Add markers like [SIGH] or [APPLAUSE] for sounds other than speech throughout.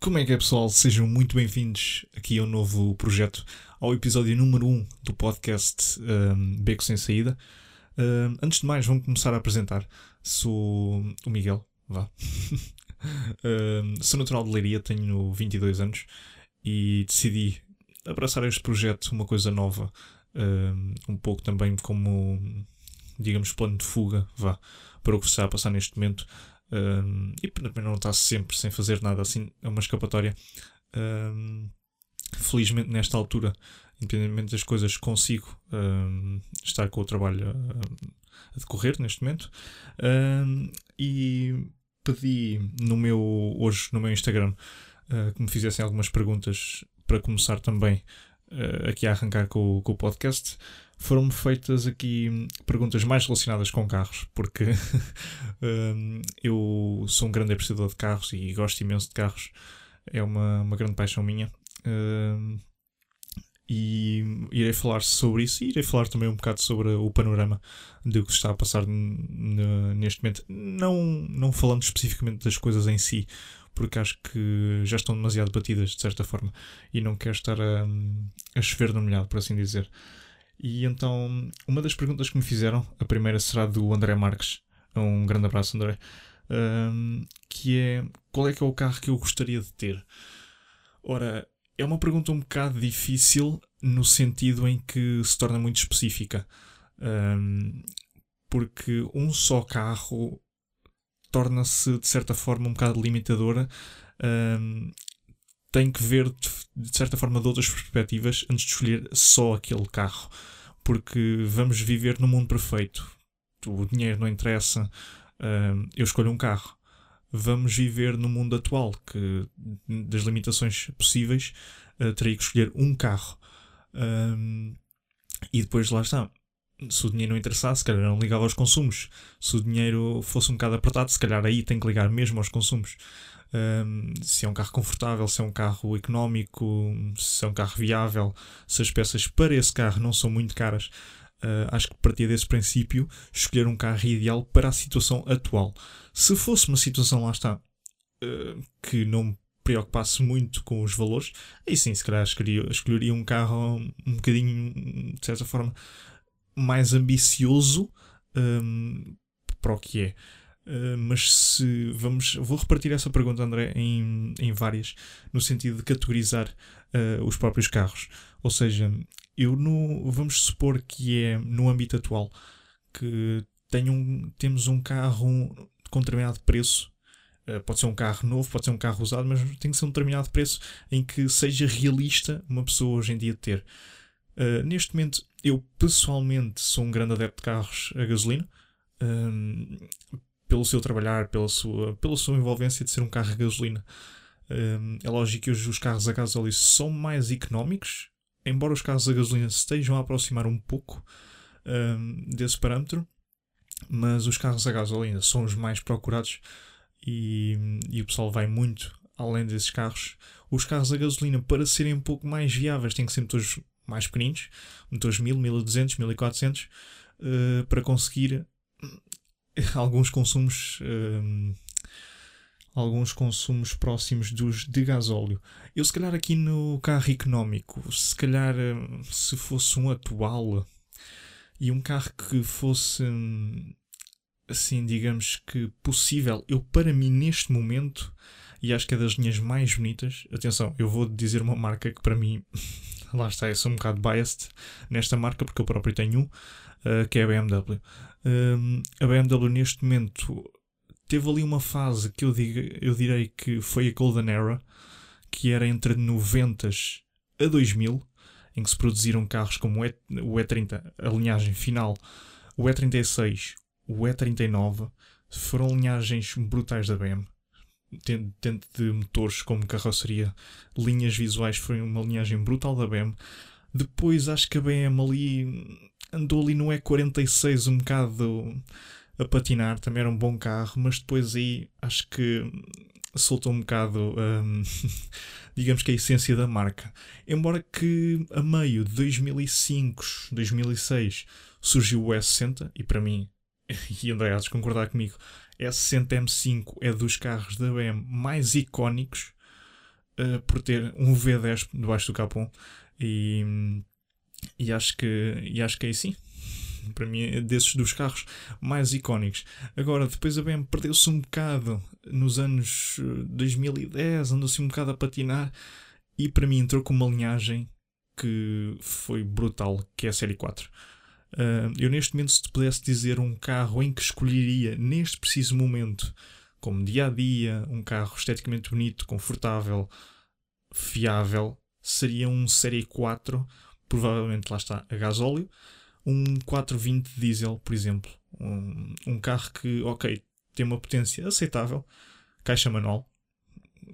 Como é que é, pessoal? Sejam muito bem-vindos aqui ao novo projeto, ao episódio número 1 do podcast um, Beco Sem Saída. Um, antes de mais, vamos começar a apresentar. Sou o Miguel, vá. [LAUGHS] um, sou natural de Leiria, tenho 22 anos e decidi abraçar este projeto, uma coisa nova, um, um pouco também como, digamos, plano de fuga, vá, para o que está a passar neste momento. Um, e também não está sempre sem fazer nada assim, é uma escapatória. Um, felizmente, nesta altura, independentemente das coisas, consigo estar com o trabalho a, a decorrer neste momento. e pedi no meu, hoje no meu Instagram uh, que me fizessem algumas perguntas para começar também uh, aqui a arrancar com, com o podcast foram-me feitas aqui perguntas mais relacionadas com carros, porque um, [LAUGHS] eu sou um grande apreciador de carros e gosto imenso de carros, é uma, uma grande paixão minha. Um, e irei falar sobre isso e irei falar também um bocado sobre o panorama do que está a passar neste momento. Não, não falando especificamente das coisas em si, porque acho que já estão demasiado batidas de certa forma e não quero estar a, a chover no molhado, por assim dizer. E então, uma das perguntas que me fizeram, a primeira será do André Marques. Um grande abraço, André. Um, que é qual é que é o carro que eu gostaria de ter? Ora, é uma pergunta um bocado difícil no sentido em que se torna muito específica. Um, porque um só carro torna-se de certa forma um bocado limitadora. Um, tem que ver de certa forma de outras perspectivas antes de escolher só aquele carro. Porque vamos viver no mundo perfeito. O dinheiro não interessa. Um, eu escolho um carro. Vamos viver no mundo atual, que das limitações possíveis uh, teria que escolher um carro. Um, e depois lá está. Se o dinheiro não interessasse, se calhar não ligava aos consumos. Se o dinheiro fosse um bocado apertado, se calhar aí tem que ligar mesmo aos consumos. Um, se é um carro confortável, se é um carro económico, se é um carro viável, se as peças para esse carro não são muito caras. Uh, acho que partir desse princípio, escolher um carro ideal para a situação atual. Se fosse uma situação, lá está, uh, que não me preocupasse muito com os valores, aí sim, se calhar escolheria, escolheria um carro um bocadinho, de certa forma, mais ambicioso um, para o que é. Uh, mas se vamos, vou repartir essa pergunta, André, em, em várias, no sentido de categorizar uh, os próprios carros. Ou seja, eu no, vamos supor que é no âmbito atual que um, temos um carro com determinado preço. Uh, pode ser um carro novo, pode ser um carro usado, mas tem que ser um determinado preço em que seja realista uma pessoa hoje em dia ter. Neste momento, eu pessoalmente sou um grande adepto de carros a gasolina pelo seu trabalhar, pela sua, pela sua envolvência de ser um carro a gasolina. Um, é lógico que hoje os carros a gasóleo são mais económicos, embora os carros a gasolina estejam a aproximar um pouco um, desse parâmetro, mas os carros a gasolina são os mais procurados e, e o pessoal vai muito além desses carros. Os carros a gasolina, para serem um pouco mais viáveis, têm que ser motores mais pequeninos, motores 1000, 1200, 1400, uh, para conseguir alguns consumos. Um, alguns consumos próximos dos de gasóleo. Eu, se calhar, aqui no carro económico, se calhar, hum, se fosse um atual e um carro que fosse hum, assim, digamos que possível, eu, para mim, neste momento, e acho que é das linhas mais bonitas. Atenção, eu vou dizer uma marca que para mim, [LAUGHS] lá está, eu sou um bocado biased nesta marca porque eu próprio tenho um, uh, que é a BMW. Um, a BMW neste momento teve ali uma fase que eu, digo, eu direi que foi a Golden Era, que era entre 90 a 2000, em que se produziram carros como o E30, a linhagem final, o E36, o E39, foram linhagens brutais da BMW. Dentro de motores como carroceria, linhas visuais, foi uma linhagem brutal da BMW. Depois acho que a BMW ali andou ali no E46 um bocado a patinar, também era um bom carro, mas depois aí acho que soltou um bocado, um, [LAUGHS] digamos que a essência da marca. Embora que a meio de 2005, 2006 surgiu o S60 e para mim, [LAUGHS] e André concordar comigo, S60 M5 é dos carros da BM mais icónicos uh, por ter um V10 debaixo do capô e, e, acho que, e acho que é assim para mim é desses dos carros mais icónicos. Agora, depois a BM perdeu-se um bocado nos anos 2010, eh, andou-se um bocado a patinar e para mim entrou com uma linhagem que foi brutal, que é a Série 4. Uh, eu neste momento, se te pudesse dizer um carro em que escolheria neste preciso momento, como dia a dia, um carro esteticamente bonito, confortável, fiável, seria um Série 4, provavelmente lá está a gasóleo, um 420 diesel, por exemplo. Um, um carro que, ok, tem uma potência aceitável, caixa manual,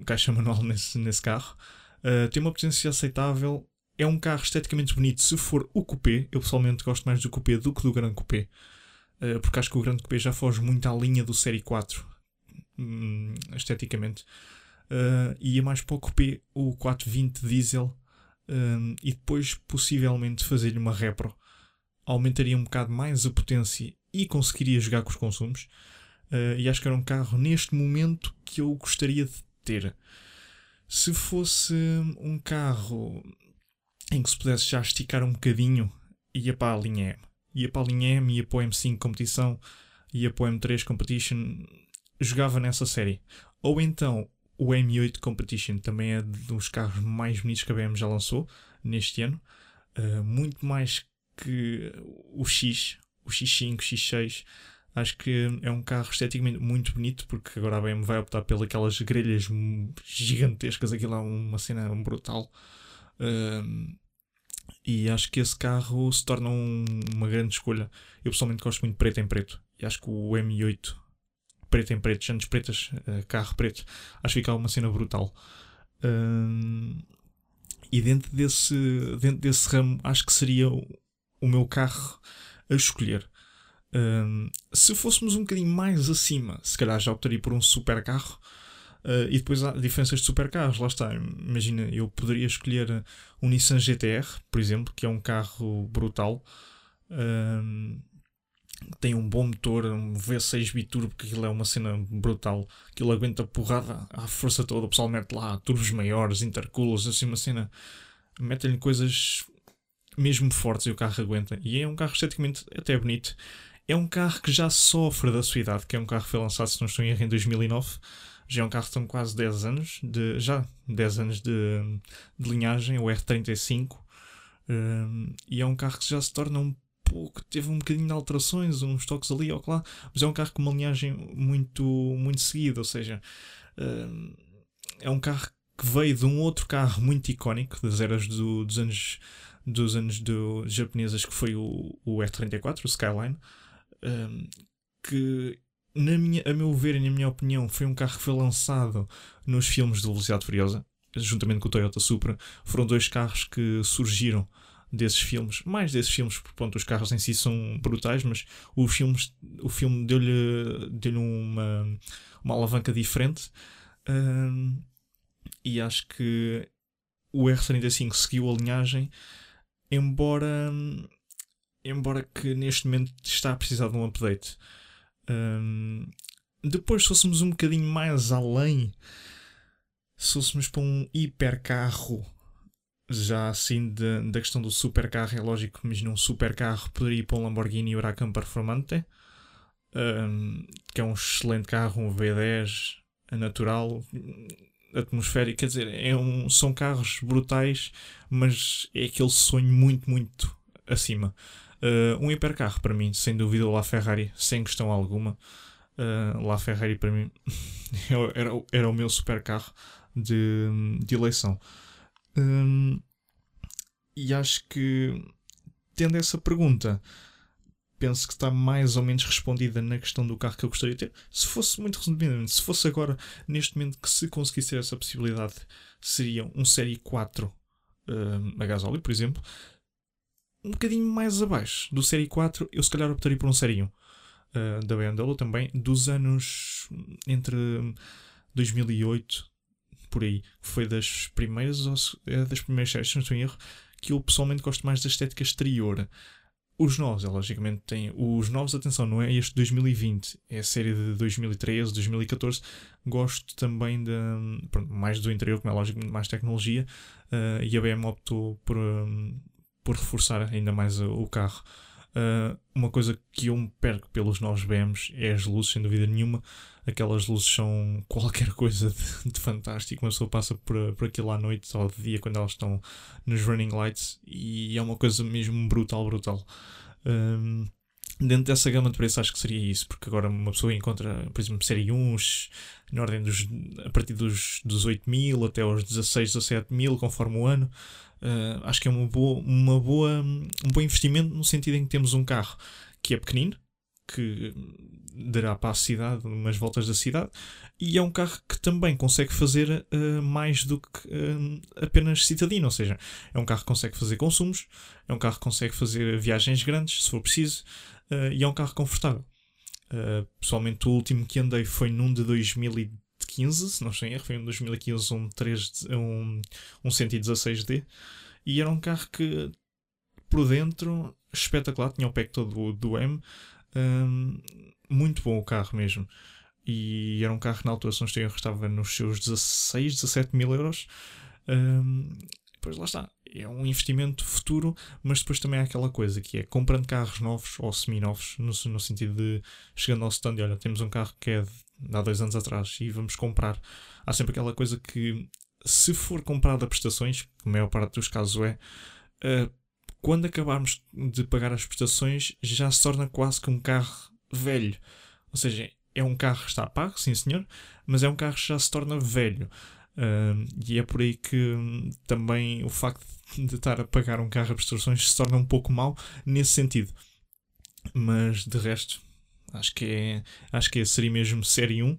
caixa [LAUGHS] manual nesse, nesse carro, uh, tem uma potência aceitável, é um carro esteticamente bonito se for o coupé. Eu pessoalmente gosto mais do coupé do que do grande coupé, uh, porque acho que o grande coupé já foge muito à linha do Série 4, um, esteticamente. Uh, e é mais para o coupé o 420 diesel um, e depois possivelmente fazer-lhe uma repro aumentaria um bocado mais a potência e conseguiria jogar com os consumos. Uh, e acho que era um carro neste momento que eu gostaria de ter. Se fosse um carro em que se pudesse já esticar um bocadinho, ia para a linha M. Ia para a linha M, ia para o M5 competição, ia para o M3 Competition, jogava nessa série. Ou então o M8 Competition também é dos carros mais bonitos que a BM já lançou neste ano. Uh, muito mais que o X, o X5, X6, acho que é um carro esteticamente muito bonito, porque agora a BMW vai optar pelas grelhas gigantescas, aquilo é uma cena brutal. Um, e acho que esse carro se torna um, uma grande escolha. Eu pessoalmente gosto muito de preto em preto. E acho que o M8 preto em preto, jantes pretas, uh, carro preto, acho que fica uma cena brutal. Um, e dentro desse, dentro desse ramo, acho que seria o meu carro a escolher. Um, se fôssemos um bocadinho mais acima, se calhar já optaria por um super carro. Uh, e depois há diferenças de supercarros, lá está. Imagina, eu poderia escolher um Nissan GTR, por exemplo, que é um carro brutal. Tem um bom motor, um V6 biturbo, que aquilo é uma cena brutal. Aquilo aguenta porrada à força toda. O pessoal mete lá turbos maiores, intercoolers, assim, uma cena. Metem-lhe coisas mesmo fortes e o carro aguenta. E é um carro esteticamente até bonito. É um carro que já sofre da sua idade, que é um carro que foi lançado, se não estou em erro, em 2009. Já é um carro que tem quase 10 anos, de, já 10 anos de, de linhagem, o R35. Um, e é um carro que já se torna um pouco, teve um bocadinho de alterações, uns toques ali ou lá, mas é um carro com uma linhagem muito, muito seguida, ou seja, um, é um carro que veio de um outro carro muito icónico das eras do, dos anos dos anos do, japonesas, que foi o, o R34, o Skyline, um, que, na minha, a meu ver e na minha opinião, foi um carro que foi lançado nos filmes de Velocidade Furiosa, juntamente com o Toyota Supra. Foram dois carros que surgiram desses filmes, mais desses filmes, porque pronto, os carros em si são brutais, mas o, filmes, o filme deu-lhe deu uma, uma alavanca diferente. Um, e acho que o R35 seguiu a linhagem embora embora que neste momento está a precisar de um update. Um, depois, se fôssemos um bocadinho mais além, se fôssemos para um hipercarro, já assim de, da questão do supercarro, é lógico que imagina um supercarro poderia ir para um Lamborghini Huracan Performante, um, que é um excelente carro, um V10 natural, atmosférico, quer dizer, é um, são carros brutais, mas é aquele sonho muito, muito acima. Uh, um hipercarro para mim, sem dúvida, o La Ferrari, sem questão alguma. Uh, La Ferrari para mim [LAUGHS] era, era o meu supercarro de, de eleição. Um, e acho que, tendo essa pergunta, penso que está mais ou menos respondida na questão do carro que eu gostaria de ter. Se fosse muito resumidamente, se fosse agora, neste momento, que se conseguisse ter essa possibilidade, seria um Série 4 uh, a gasóleo, por exemplo. Um bocadinho mais abaixo do Série 4, eu se calhar optaria por um Série 1 uh, da BMW também, dos anos entre 2008, por aí. Foi das primeiras, ou é das primeiras séries, se não estou em erro, que eu pessoalmente gosto mais da estética exterior. Os novos, é, logicamente, têm. Os novos, atenção, não é este 2020, é a série de 2013, 2014. Gosto também de, pronto, mais do interior, como é lógico, mais tecnologia. eh, e a BM optou por, hum, por reforçar ainda mais o, carro. Uh, uma coisa que eu me perco pelos novos BMs é as luzes, sem dúvida nenhuma. Aquelas luzes são [LAUGHS] qualquer coisa de, de fantástico. Uma pessoa passa por, por aquilo à noite ou de dia quando elas estão nos running lights e é uma coisa mesmo brutal, brutal. Um, dentro dessa gama de preço acho que seria isso, porque agora uma pessoa encontra, por exemplo, série 1 na ordem dos, a partir dos, dos 8 mil até aos 16, 17 mil, conforme o ano. Uh, acho que é uma boa, uma boa, um bom investimento no sentido em que temos um carro que é pequenino, que dará para a cidade, umas voltas da cidade, e é um carro que também consegue fazer uh, mais do que uh, apenas citadino, ou seja, é um carro que consegue fazer consumos, é um carro que consegue fazer viagens grandes, se for preciso, uh, e é um carro confortável. pessoalmente, o último que andei foi num de 2015, se não estou em erro, foi um 2015, um, 3, um, um 116D, e era um carro que, por dentro, espetacular, tinha o pack todo do, M, um, muito bom o carro mesmo. E era um carro que na altura, se não estou em erro, estava nos seus 16, 17 mil euros. Um, depois lá está. É um investimento futuro, mas depois também há aquela coisa que é comprando carros novos ou semi-novos, no, no sentido de chegando ao stand e olha, temos um carro que é de há dois anos atrás e vamos comprar. Há sempre aquela coisa que, se for comprado a prestações, que a maior parte dos casos é, uh, quando acabarmos de pagar as prestações, já se torna quase que um carro velho. Ou seja, é um carro que está pago, sim senhor, mas é um carro que já se torna velho. Uh, e é por aí que um, também o facto de estar a pagar um carro a prestações se torna um pouco mau nesse sentido. Mas de resto, acho que é, acho que seria mesmo série 1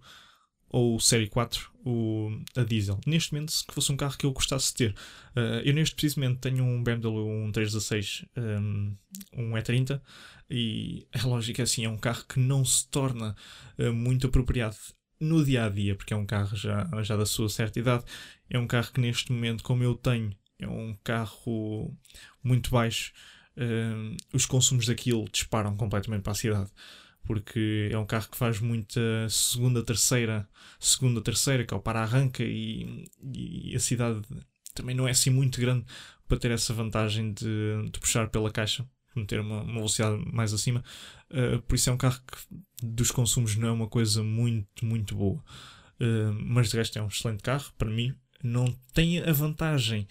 ou série 4 o, a diesel. Neste momento, se fosse um carro que eu gostasse de ter, uh, eu neste precisamente tenho um BMW um 316, um, um E30 e é lógico assim, é um carro que não se torna uh, muito apropriado no dia a dia, porque é um carro já, já da sua certa idade. É um carro que neste momento, como eu tenho, é um carro muito baixo. Uh, os consumos daquilo disparam completamente para a cidade. Porque é um carro que faz muita segunda, terceira, segunda, terceira, que é o para-arranca, e, e, a cidade também não é assim muito grande para ter essa vantagem de, de puxar pela caixa, meter uma, uma velocidade mais acima. Uh, por isso é um carro que dos consumos não é uma coisa muito, muito boa. Uh, mas de resto é um excelente carro. Para mim, não tem a vantagem.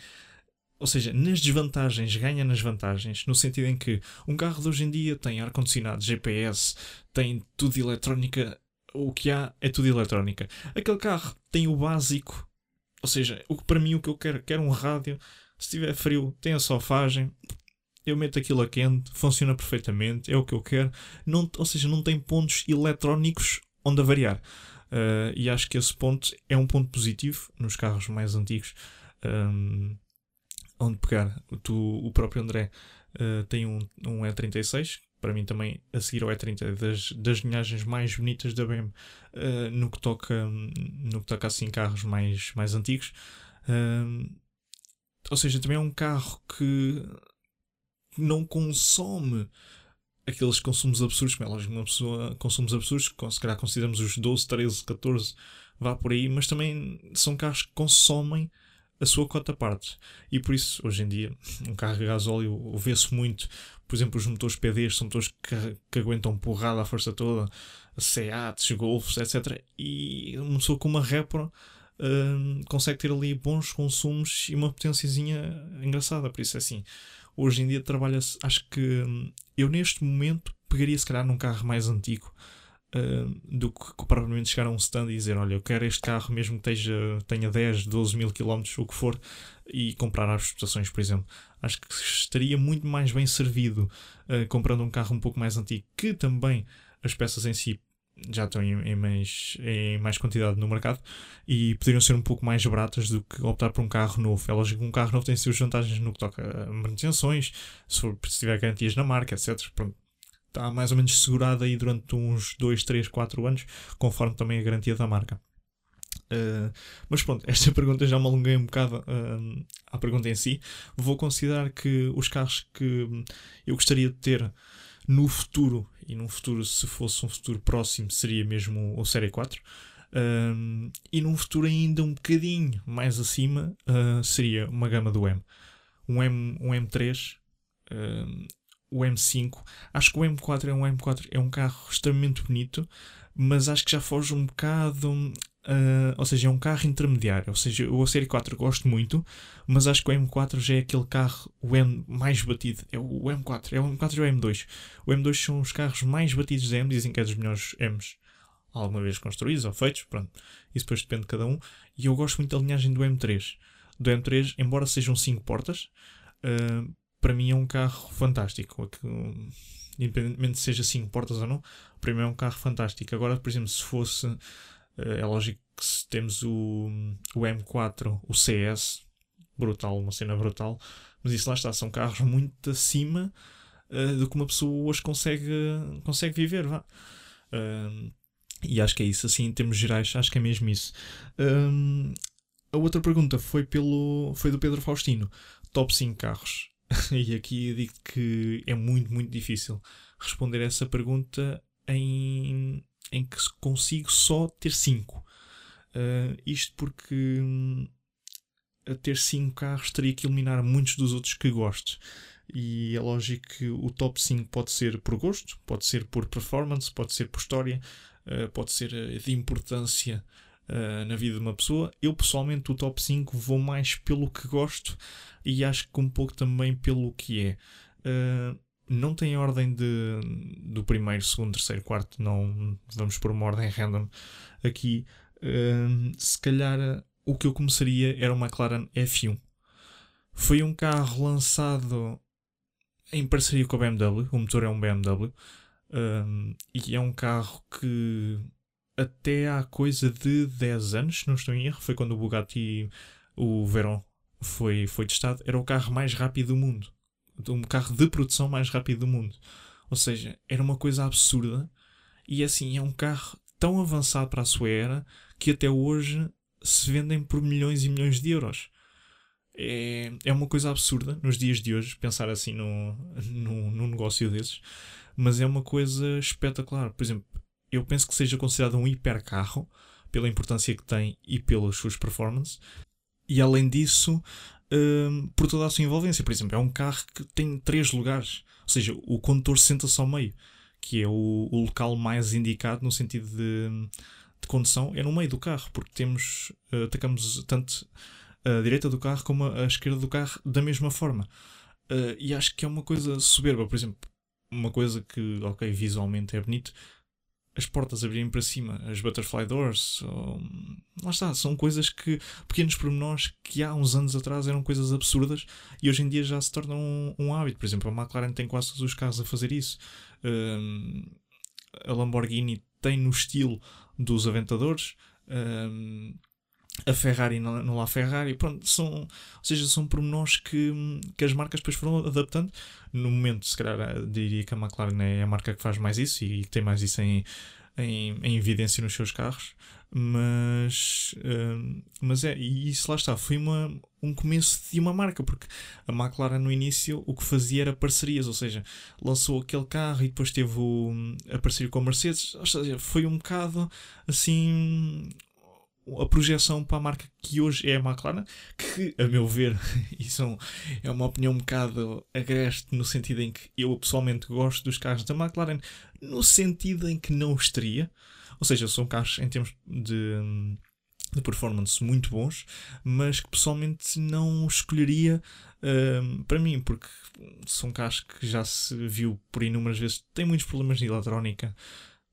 Ou seja, nas desvantagens ganha nas vantagens, no sentido em que um carro de hoje em dia tem ar-condicionado, GPS, tem tudo de eletrónica, o que há é tudo eletrónica. Aquele carro tem o básico, ou seja, o que para mim o que eu quero, quero um rádio, se tiver frio, tem a sofagem, eu meto aquilo a quente, funciona perfeitamente, é o que eu quero, não, ou seja, não tem pontos eletrónicos onde avariar. Uh, e acho que esse ponto é um ponto positivo nos carros mais antigos. Um, onde pegar, tu, o próprio André uh, tem um, um E36, para mim também a seguir ao E30 das, das linhagens mais bonitas da BM uh, no que toca no que toca assim carros mais, mais antigos. Uh, ou seja, também é um carro que não consome aqueles consumos absurdos, como é lógico, uma pessoa consumos absurdos, se calhar consideramos os 12, 13, 14, vá por aí, mas também são carros que consomem a sua cota parte. E por isso, hoje em dia, um carro a gasóleo vê-se muito. Por exemplo, os motores PDs são motores que, que aguentam porrada à força toda, Seats, Golfs, etc. E uma pessoa com uma Repro hum, consegue ter ali bons consumos e uma potênciazinha engraçada. Por isso, é assim, hoje em dia trabalha-se. Acho que hum, eu, neste momento, pegaria se calhar num carro mais antigo. Uh, do que provavelmente chegar a um stand e dizer: Olha, eu quero este carro, mesmo que esteja, tenha 10, 12 mil quilómetros, o que for, e comprar às prestações, por exemplo. Acho que estaria muito mais bem servido uh, comprando um carro um pouco mais antigo, que também as peças em si já estão em, em, mais, em mais quantidade no mercado e poderiam ser um pouco mais baratas do que optar por um carro novo. É que um carro novo tem suas vantagens no que toca a manutenções, se, for, se tiver garantias na marca, etc. Pronto está mais ou menos segurada aí durante uns 2, 3, 4 anos, conforme também a garantia da marca. Uh, mas pronto, [LAUGHS] esta pergunta já me alonguei um bocado uh, à pergunta em si. Vou considerar que os carros que eu gostaria de ter no futuro, e num futuro, se fosse um futuro próximo, seria mesmo o Série 4. Uh, e num futuro ainda um bocadinho mais acima, seria uma gama do M. Um, M, um M3, o M5. Acho que o M4 é um M4, é um carro extremamente bonito, mas acho que já foge um bocado. Uh, ou seja, é um carro intermediário. Ou seja, o Série 4 gosto muito, mas acho que o M4 já é aquele carro o M mais batido. É o M4, é o M4 e o M2. O M2 são os carros mais batidos da M, dizem que é dos melhores M's alguma vez construídos ou feitos. Pronto, isso depois depende de cada um. E eu gosto muito da linhagem do M3. Do M3, embora sejam 5 portas, uh, para mim é um carro fantástico. Independentemente se seja 5 portas ou não, para mim é um carro fantástico. Agora, por exemplo, se fosse. Eh, é lógico que se temos o, o M4, o CS, brutal, uma cena brutal, mas isso lá está, são carros muito acima uh, do que uma pessoa hoje consegue, consegue viver. Vá. Uh, e acho que é isso, assim, em termos gerais, acho que é mesmo isso. Uh, a outra pergunta foi, pelo, foi do Pedro Faustino: top 5 carros. [LAUGHS] e aqui digo que é muito, muito difícil responder essa pergunta em, em que consigo só ter 5. Uh, isto porque hum, a ter 5 carros teria que eliminar muitos dos outros que gosto. E é lógico que o top 5 pode ser por gosto, pode ser por performance, pode ser por história, uh, pode ser de importância uh, na vida de uma pessoa. Eu pessoalmente, o top 5 vou mais pelo que gosto e acho que um pouco também pelo que é. Uh, não tem ordem de, do primeiro, segundo, terceiro, quarto, não vamos por uma ordem random aqui. Uh, se calhar o que eu começaria era o McLaren F1. Foi um carro lançado em parceria com a BMW, o motor é um BMW, um, e é um carro que até há coisa de 10 anos, não estou em erro, foi quando o Bugatti, o Veyron, foi, foi testado, era o carro mais rápido do mundo. Um carro de produção mais rápido do mundo. Ou seja, era uma coisa absurda. E assim, é um carro tão avançado para a sua era que até hoje se vendem por milhões e milhões de euros. É, é uma coisa absurda nos dias de hoje pensar assim no, no, num negócio desses, mas é uma coisa espetacular. Por exemplo, eu penso que seja considerado um hipercarro pela importância que tem e pelas suas performances. E além disso, um, por toda a sua envolvência. Por exemplo, é um carro que tem três lugares. Ou seja, o condutor senta-se ao meio, que é o, o, local mais indicado no sentido de, de, condução, é no meio do carro, porque temos, uh, atacamos tanto a direita do carro como a, esquerda do carro da mesma forma. Uh, e acho que é uma coisa soberba. Por exemplo, uma coisa que, ok, visualmente é bonito, as portas abrirem para cima, as butterfly doors, ou... lá está, são coisas que, pequenos pormenores que há uns anos atrás eram coisas absurdas e hoje em dia já se tornam um, um hábito. Por exemplo, a McLaren tem quase todos os carros a fazer isso. Um, a Lamborghini tem no estilo dos Aventadores. Um, a Ferrari no La Ferrari, pronto, são, ou seja, são pormenores que, que as marcas depois foram adaptando. No momento, se calhar, diria que a McLaren é a marca que faz mais isso e que tem mais isso em, em, em evidência nos seus carros, mas, uh, mas é, e isso lá está, foi uma, um começo de uma marca, porque a McLaren no início o que fazia era parcerias, ou seja, lançou aquele carro e depois teve o, a parceria com a Mercedes, ou seja, foi um bocado assim a projeção para a marca que hoje é a McLaren, que, a meu ver, [LAUGHS] isso é uma opinião um bocado agreste, no sentido em que eu pessoalmente gosto dos carros da McLaren, no sentido em que não os teria. Ou seja, são carros em termos de, de performance muito bons, mas que pessoalmente não escolheria um, para mim, porque são carros que já se viu por inúmeras vezes, têm muitos problemas de eletrónica.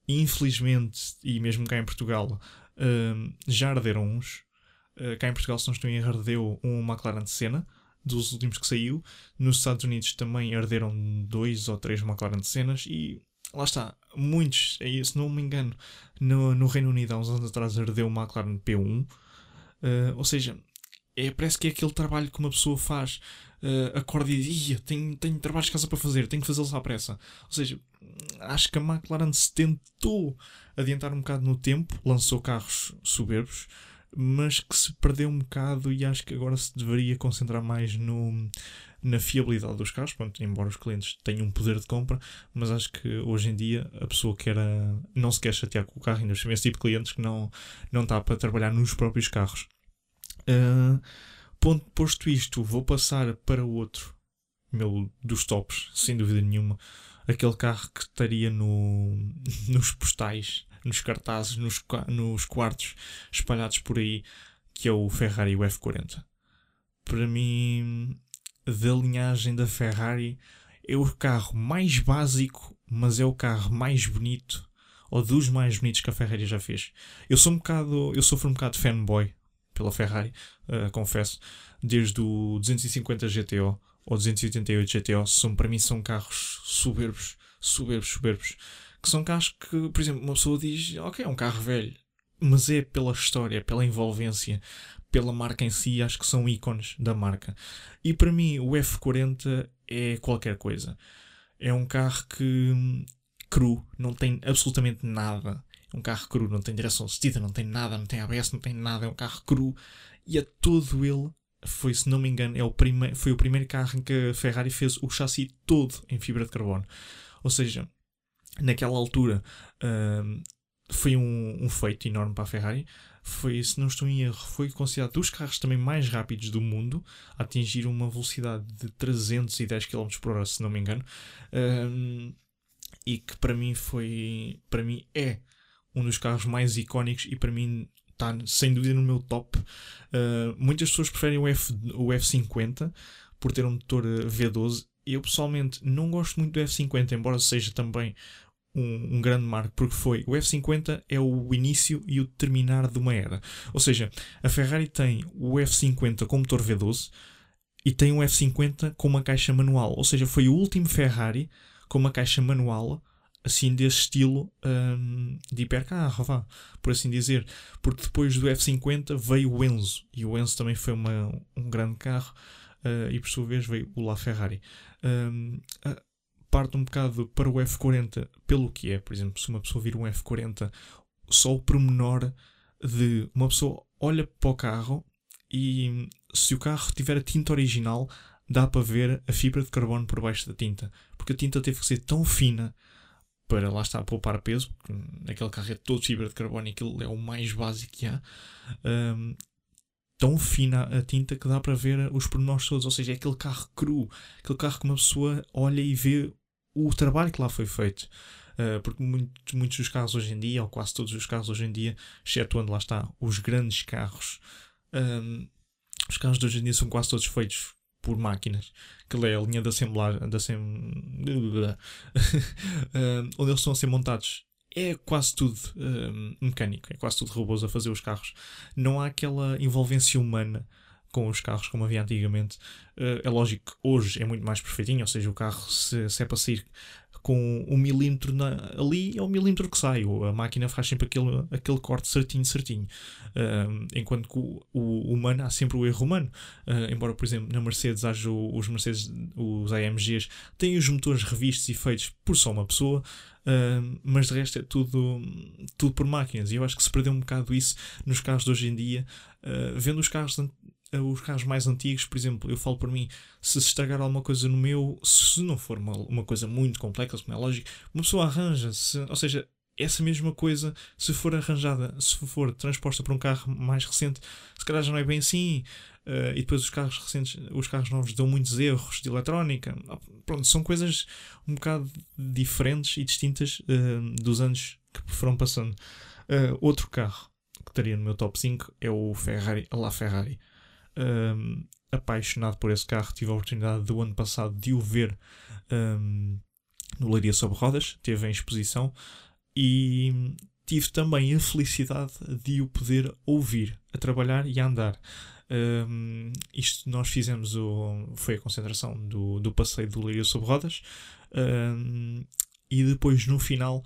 Infelizmente, e mesmo cá em Portugal, Já arderam uns. Uh, cá em Portugal, se não estou em ardeu um McLaren de Senna, dos últimos que saiu. Nos Estados Unidos também arderam dois ou três McLaren de Cenas e lá está, muitos, é se não me engano, no, no Reino Unido há uns anos atrás ardeu um McLaren P1. Uh, ah, ou seja, é, parece que é aquele trabalho que uma pessoa faz, uh, acorda e diz: tenho, tenho trabalhos de casa para fazer, tenho que fazê-los à pressa. Ou seja, acho que a McLaren se tentou adiantar um bocado no tempo, lançou carros soberbos, mas que se perdeu um bocado e acho que agora se deveria concentrar mais no, na fiabilidade dos carros, pronto, embora os clientes tenham um poder de compra, mas acho que hoje em dia a pessoa quer não se quer chatear com o carro, ainda esse tipo de clientes que não, não está para trabalhar nos próprios carros. Uh, ponto posto isto, vou passar para outro meu dos tops, sem dúvida nenhuma. Aquele carro que estaria no, [LAUGHS] nos postais, nos cartazes, nos, nos quartos espalhados por aí, que é o Ferrari F40. Para mim, da linhagem da Ferrari, é o carro mais básico, mas é o carro mais bonito, ou dos mais bonitos que a Ferrari já fez. Eu sou um bocado, eu sofro um bocado fanboy pela Ferrari, uh, confesso, desde o 250 GTO ou 288 GTO, são, para mim são carros soberbos, soberbos, soberbos. Que são carros que, por exemplo, uma pessoa diz, ok, é um carro velho, mas é pela história, pela envolvência, pela marca em si, acho que são ícones da marca. E para mim, o F40 é qualquer coisa. É um carro que cru, não tem absolutamente nada. É um carro cru, não tem direção assistida, não tem nada, não tem ABS, não tem nada. É um carro cru e é todo ele foi, se não me engano, é o prime foi o primeiro carro em que a Ferrari fez o chassi todo em fibra de carbono. Ou seja, naquela altura uh, foi um, um, feito enorme para a Ferrari. Foi, se não estou em erro, foi considerado dos carros também mais rápidos do mundo, a atingir uma velocidade de 310 km por hora, se não me engano. Uh, e que para mim foi, para mim é um dos carros mais icónicos e para mim está sem dúvida no meu top. Uh, muitas pessoas preferem o, F, o F50 por ter um motor ah, V12. Eu pessoalmente não gosto muito do F50, embora seja também um, um, grande marco, porque foi o F50 é o início e o terminar de uma era. Ou seja, a Ferrari tem o F50 com motor V12 e tem um F50 com uma caixa manual. Ou seja, foi o último Ferrari com uma caixa manual assim desse estilo um, de hipercarro, vá, por assim dizer. Porque depois do F50 veio o Enzo, e o Enzo também foi uma, um grande carro, uh, e por sua vez veio o La Ferrari. Um, parte um bocado para o F40 pelo que é, por exemplo, se uma pessoa vir um F40, só o pormenor de uma pessoa olha para o carro e se o carro tiver a tinta original, dá para ver a fibra de carbono por baixo da tinta, porque a tinta teve que ser tão fina para lá estar a poupar peso, aquele carro é todo fibra de carbono e aquilo é o mais básico que há. Um, tão fina a tinta que dá para ver os pormenores todos, ou seja, é aquele carro cru, aquele carro que uma pessoa olha e vê o trabalho que lá foi feito. Uh, porque muito, muitos dos carros hoje em dia, ou quase todos os carros hoje em dia, excetuando lá está os grandes carros, um, os carros de hoje em dia são quase todos feitos por máquinas, que é a linha de assemblagem, de assem... uh, [LAUGHS] onde eles estão a ser montados. É quase tudo uh, mecânico, é quase tudo robôs a fazer os carros. Não há aquela envolvência humana com os carros como havia antigamente. Uh, é lógico que hoje é muito mais perfeitinho, ou seja, o carro, se, se é para sair com um milímetro na, ali, é um milímetro que sai. A máquina faz sempre aquele, aquele corte certinho, certinho. Uh, enquanto que o, o, humano há sempre o erro humano. Uh, embora, por exemplo, na Mercedes haja os Mercedes, os AMGs, têm os motores revistos e feitos por só uma pessoa. Uh, mas de resto é tudo, tudo por máquinas. E eu acho que se perdeu um bocado isso nos carros de hoje em dia. Uh, vendo os carros os carros mais antigos, por exemplo, eu falo por mim, se se estragar alguma coisa no meu, se não for uma, uma coisa muito complexa, como é lógico, uma pessoa arranja, se, ou seja, essa mesma coisa, se for arranjada, se for transposta para um carro mais recente, se calhar já não é bem assim. Uh, e depois os carros recentes, os carros novos dão muitos erros de eletrónica. Ah, pronto, são coisas um bocado diferentes e distintas uh, dos anos que foram passando. Uh, outro carro que estaria no meu top 5 é o Ferrari, a La Ferrari um, apaixonado por esse carro. Tive a oportunidade do ano passado de o ver um, no Leiria sobre Rodas, teve em exposição e tive também a felicidade de o poder ouvir a trabalhar e a andar. Um, isto nós fizemos o, foi a concentração do, do passeio do Leiria sobre Rodas um, e depois no final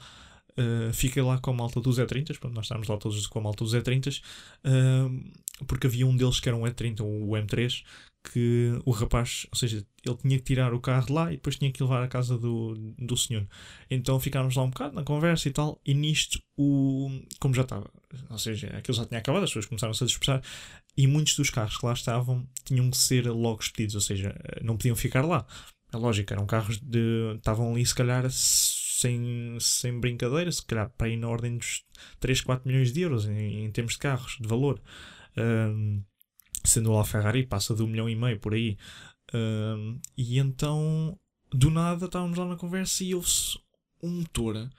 uh, fiquei lá com a malta dos E30, nós estávamos lá todos com a malta dos E30 uh, porque havia um deles que era um E30, o M3, que o rapaz, ou seja, ele tinha que tirar o carro de lá e depois tinha que levar à casa do, do senhor. Então ficámos lá um bocado na conversa e tal, e nisto, o, como já estava, ou seja, aquilo já tinha acabado, as pessoas começaram-se a dispersar, e muitos dos carros que lá estavam tinham que ser logo expedidos, ou seja, não podiam ficar lá. É lógico, eram carros de. estavam ali, se calhar, sem, sem brincadeira, se calhar para ir na ordem dos 3, 4 milhões de euros em, em termos de carros, de valor. Um, sendo a Ferrari, passa de um milhão e meio por aí. Um, e então, do nada, estávamos lá na conversa e houve-se um motor,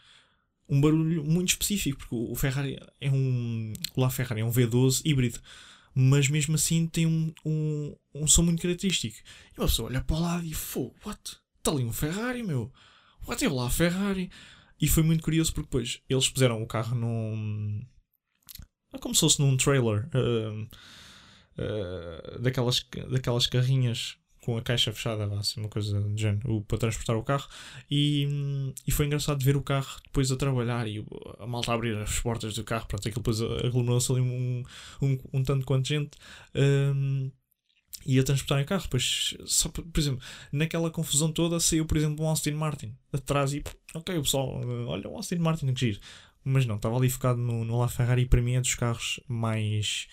um barulho muito específico, porque o Ferrari é um. O La Ferrari é um V12 híbrido, mas mesmo assim tem um, um, um som muito característico. E uma pessoa olha para o lado e fogo, what? Está ali um Ferrari, meu. What é lá a Ferrari? E foi muito curioso porque depois eles puseram o carro num. Como se fosse num trailer. Uh, uh, daquelas, daquelas carrinhas com a caixa fechada, assim, uma coisa do género, para transportar o carro. E, e foi engraçado ver o carro depois a trabalhar e a malta abrir as portas do carro. Pronto, aquilo depois aglomerou-se ali um, um, um tanto quanto gente. E a transportar o carro. Depois, só, por exemplo, naquela confusão toda saiu, por exemplo, um Austin Martin atrás e, ok, o pessoal, olha, um Austin Martin que giro. Mas não, estava ali focado no, no LaFerrari e para mim é dos carros mais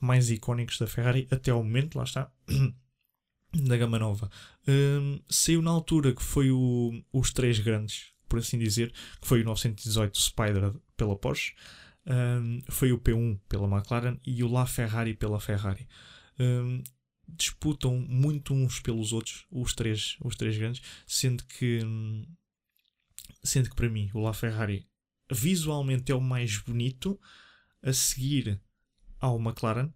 mais icónicos da Ferrari até ao momento, lá está, [CLEARS THROAT] da gama nova. Um, saiu na altura que foi o, os três grandes, por assim dizer, que foi o 918 Spider pela Porsche, um, foi o P1 pela McLaren e o La Ferrari pela Ferrari. Um, disputam muito uns pelos outros, os três, os três grandes, sendo que, sendo que para mim o La Ferrari visualmente é o mais bonito, a seguir ao McLaren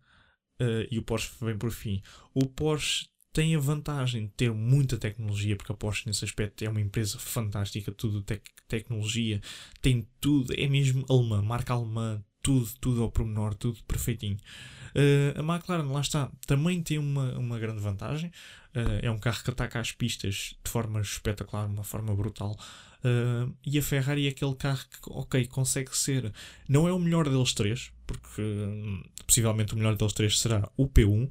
uh, e o Porsche vem por fim. O Porsche tem a vantagem de ter muita tecnologia, porque a Porsche nesse aspecto é uma empresa fantástica, tudo tec tecnologia, tem tudo, é mesmo alemã, marca alemã, tudo, tudo ao pormenor, tudo perfeitinho. Uh, a McLaren, lá está, também tem uma, uma grande vantagem. Uh, é um carro que ataca as pistas de forma espetacular, de uma forma brutal. Uh, e a Ferrari é aquele carro que, ok, consegue ser. Não é o melhor deles três, porque hum, possivelmente o melhor deles três será o P1 uh,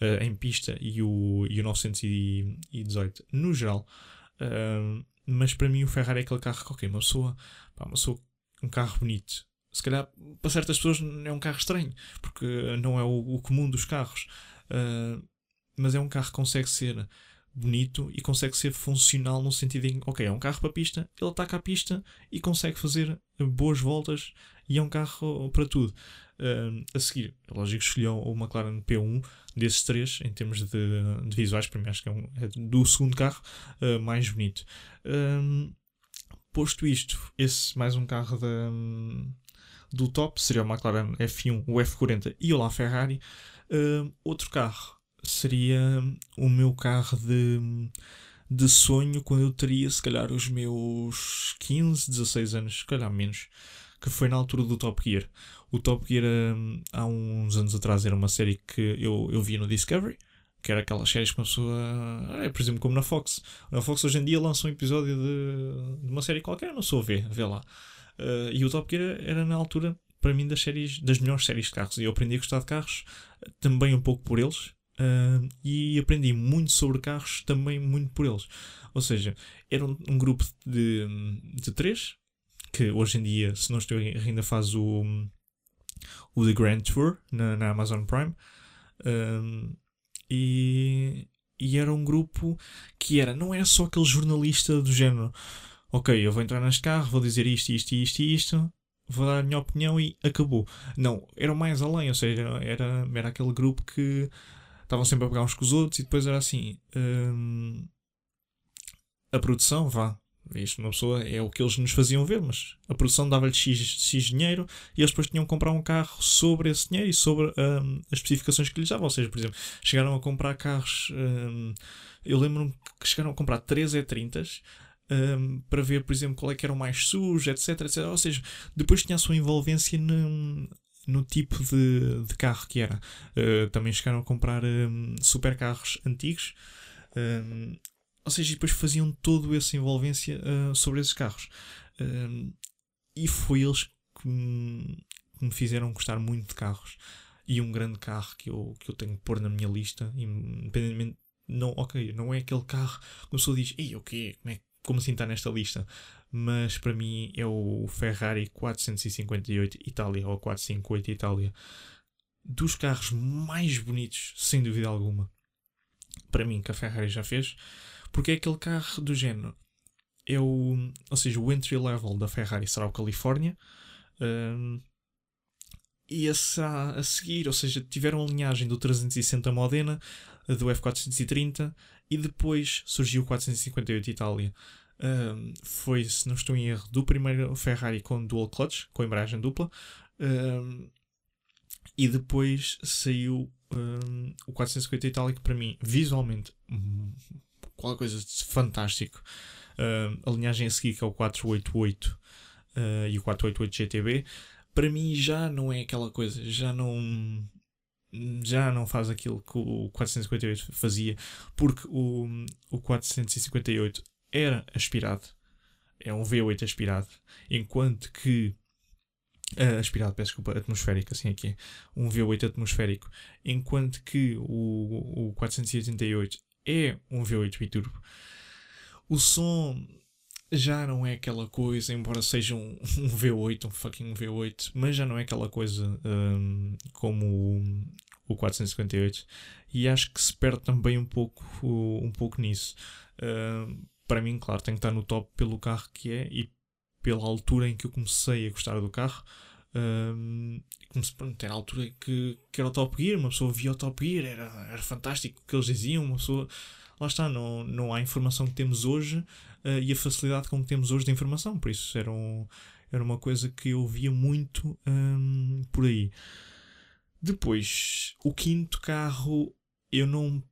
ah, em pista e o, e o 918 no geral. Uh, mas para mim o Ferrari é aquele carro que, ok, uma pessoa, pá, uma pessoa, um carro bonito. Se calhar para certas pessoas é um carro estranho, porque não é o, o comum dos carros. mas é um carro que consegue ser bonito e consegue ser funcional no sentido em ok, é um carro para pista, ele ataca a pista e consegue fazer boas voltas e é um carro para tudo. Uh, a seguir, é lógico, escolheu o McLaren P1 desses três em termos de, de visuais, para mim acho que é, um, é do segundo carro uh, mais bonito. Uh, posto isto, esse mais um carro da, do top seria o McLaren F1, o F40 e o La Ferrari. outro carro seria o meu carro de, de sonho quando eu teria, se calhar, os meus 15, 16 anos, se calhar menos, que foi na altura do Top Gear. O Top Gear, hum, há uns anos atrás, era uma série que eu, eu via no Discovery, que era aquelas séries que uma pessoa. É, por exemplo, como na Fox. Na Fox hoje em dia lança um episódio de, de uma série qualquer, não sou a ver, vê lá. Uh, e o Top Gear era na altura, para mim, das séries, das melhores séries de carros. E eu aprendi a gostar de carros também um pouco por eles, Uh, e aprendi muito sobre carros também muito por eles. Ou seja, era um, um, grupo de, de três que hoje em dia, se não estou ainda faz o, o The Grand Tour na, na Amazon Prime. E, e era um grupo que era, não era só aquele jornalista do género, ok, eu vou entrar neste carro, vou dizer isto, isto, isto e isto, vou dar a minha opinião e acabou. Não, era mais além, ou seja, era, era aquele grupo que estavam sempre a pegar uns com os outros e depois era assim. Hum, a produção, vá. Isto uma pessoa é o que eles nos faziam ver, mas a produção dava-lhe X, X dinheiro e eles depois tinham que comprar um carro sobre esse dinheiro e sobre hum, as especificações que lhes davam. Ou seja, por exemplo, chegaram a comprar carros. Hum, eu lembro-me que chegaram a comprar 3 E30s um, para ver, por exemplo, qual é que era o mais sujo, etc, etc. Ou seja, depois tinha a sua envolvência no, no tipo de, de carro que era. Uh, também chegaram a comprar um, super carros antigos. Um, ou seja, depois faziam toda essa envolvência uh, sobre esses carros. Um, e foi eles que me, que me, fizeram gostar muito de carros. e um grande carro que eu, que eu tenho que pôr na minha lista, independentemente. Não, ok, não é aquele carro que a pessoa diz, ei, o quê? Como, é, como assim está nesta lista? Mas para mim é o Ferrari 458 Itália ou 458 Itália. Dos carros mais bonitos, sem dúvida alguma. Para mim, que a Ferrari já fez. Porque é aquele carro do género. É o, ou seja, o entry level da Ferrari será o Califórnia. Um, e esse será a seguir, ou seja, tiveram a linhagem do 360 Modena, do F430 e depois surgiu o 458 Itália. Foi, se não estou em erro, do primeiro Ferrari com dual clutch, com embreagem dupla, e depois saiu um, o 450 Itália, que para mim, visualmente, qualquer coisa de fantástico. a linhagem a seguir, que é o 488 uh, ah, e o 488 GTB, para mim já não é aquela coisa, já não já não faz aquilo que o 458 fazia, porque o, o 458 era aspirado, é um V8 aspirado, enquanto que uh, aspirado, peço desculpa, atmosférico, assim aqui é, um V8 atmosférico, enquanto que o, o 488 é um V8 biturbo. O som já não é aquela coisa, embora seja um, [LAUGHS] um V8, um fucking V8, mas já não é aquela coisa um, como o, o 458. E acho que se perde também um pouco, um pouco nisso. Uh, para mim, claro, tem que estar no top pelo carro que é e pela altura em que eu comecei a gostar do carro. Um, comecei, era a altura que, que era o Top Gear, uma pessoa via o Top Gear, era, era fantástico o que eles diziam, uma pessoa lá está, não, não há informação que temos hoje uh, e a facilidade com que temos hoje de informação, por isso era, um, era uma coisa que eu via muito um, por aí. Depois, o quinto carro eu não,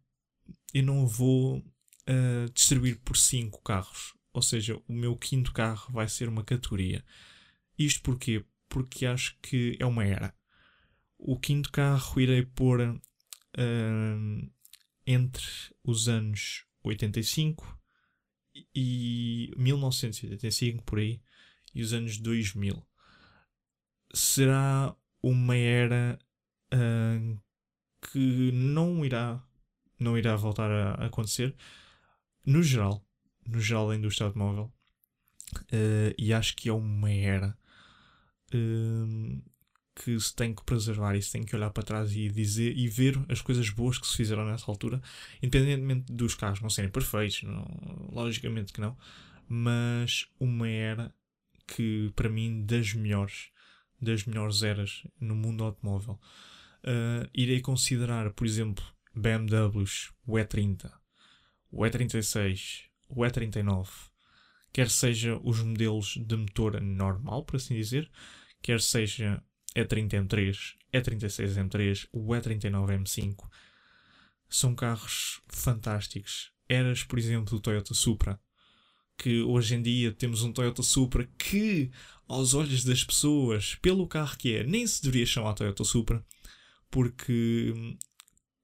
eu não vou uh, distribuir por cinco carros, ou seja, o meu quinto carro vai ser uma categoria. Isto porquê? Porque acho que é uma era. O quinto carro irei pôr uh, entre os anos 85 e 1985 por aí e os anos 2000 será uma era uh, que não irá não irá voltar a, acontecer. No geral no geral da indústria automóvel uh, e acho que é uma era uh, que se tem que preservar e se tem que olhar para trás e dizer e ver as coisas boas que se fizeram nessa altura, independentemente dos carros não serem perfeitos, não, logicamente que não, mas uma era que para mim das melhores, das melhores eras no mundo automóvel. Uh, irei considerar, por exemplo, BMWs, o E30, o E36, o E39, quer seja os modelos de motor normal, por assim dizer, quer seja E30 M3, E36 M3, o E39 M5. São carros fantásticos. Eras, por exemplo, do Toyota Supra, que hoje em dia temos um Toyota Supra que, aos olhos das pessoas, pelo carro que é, nem se deveria chamar Toyota Supra, porque hum,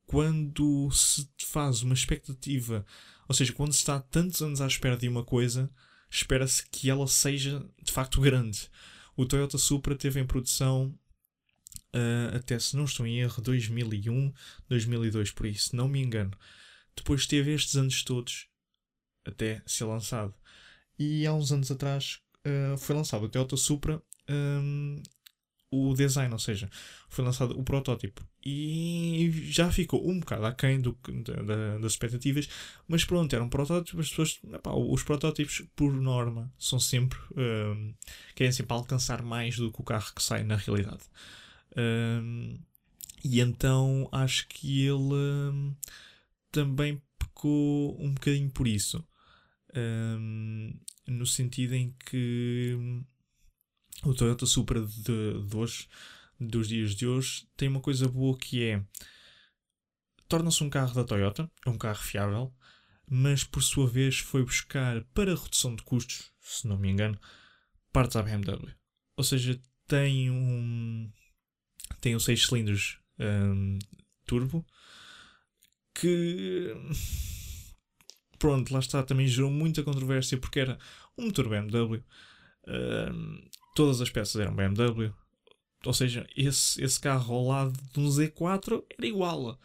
quando se faz uma expectativa, ou seja, quando se está tantos anos à espera de uma coisa, espera-se que ela seja de facto grande. O Toyota Supra teve em produção uh, até, se não estou em erro, 2001, 2002, por isso, não me engano. Depois teve estes anos todos até ser lançado. E há uns anos atrás uh, foi lançado o Toyota Supra um, o design, ou seja, foi lançado o protótipo e já ficou um bocado aquém do, da, das expectativas, mas pronto, era um protótipo, as pessoas, epá, os protótipos por norma são sempre um, querem sempre alcançar mais do que o carro que sai na realidade. Um, e então acho que ele um, também pecou um bocadinho por isso. Um, no sentido em que o Toyota Supra de, de hoje, dos dias de hoje, tem uma coisa boa que é torna-se um carro da Toyota, é um carro fiável, mas por sua vez foi buscar para redução de custos, se não me engano, partes à BMW. Ou seja, tem um tem um 6 cilindros um, turbo que pronto, lá está, também gerou muita controvérsia porque era um motor BMW. Um, todas as peças eram BMW, ou seja, esse, esse carro ao lado de um Z4 era igual.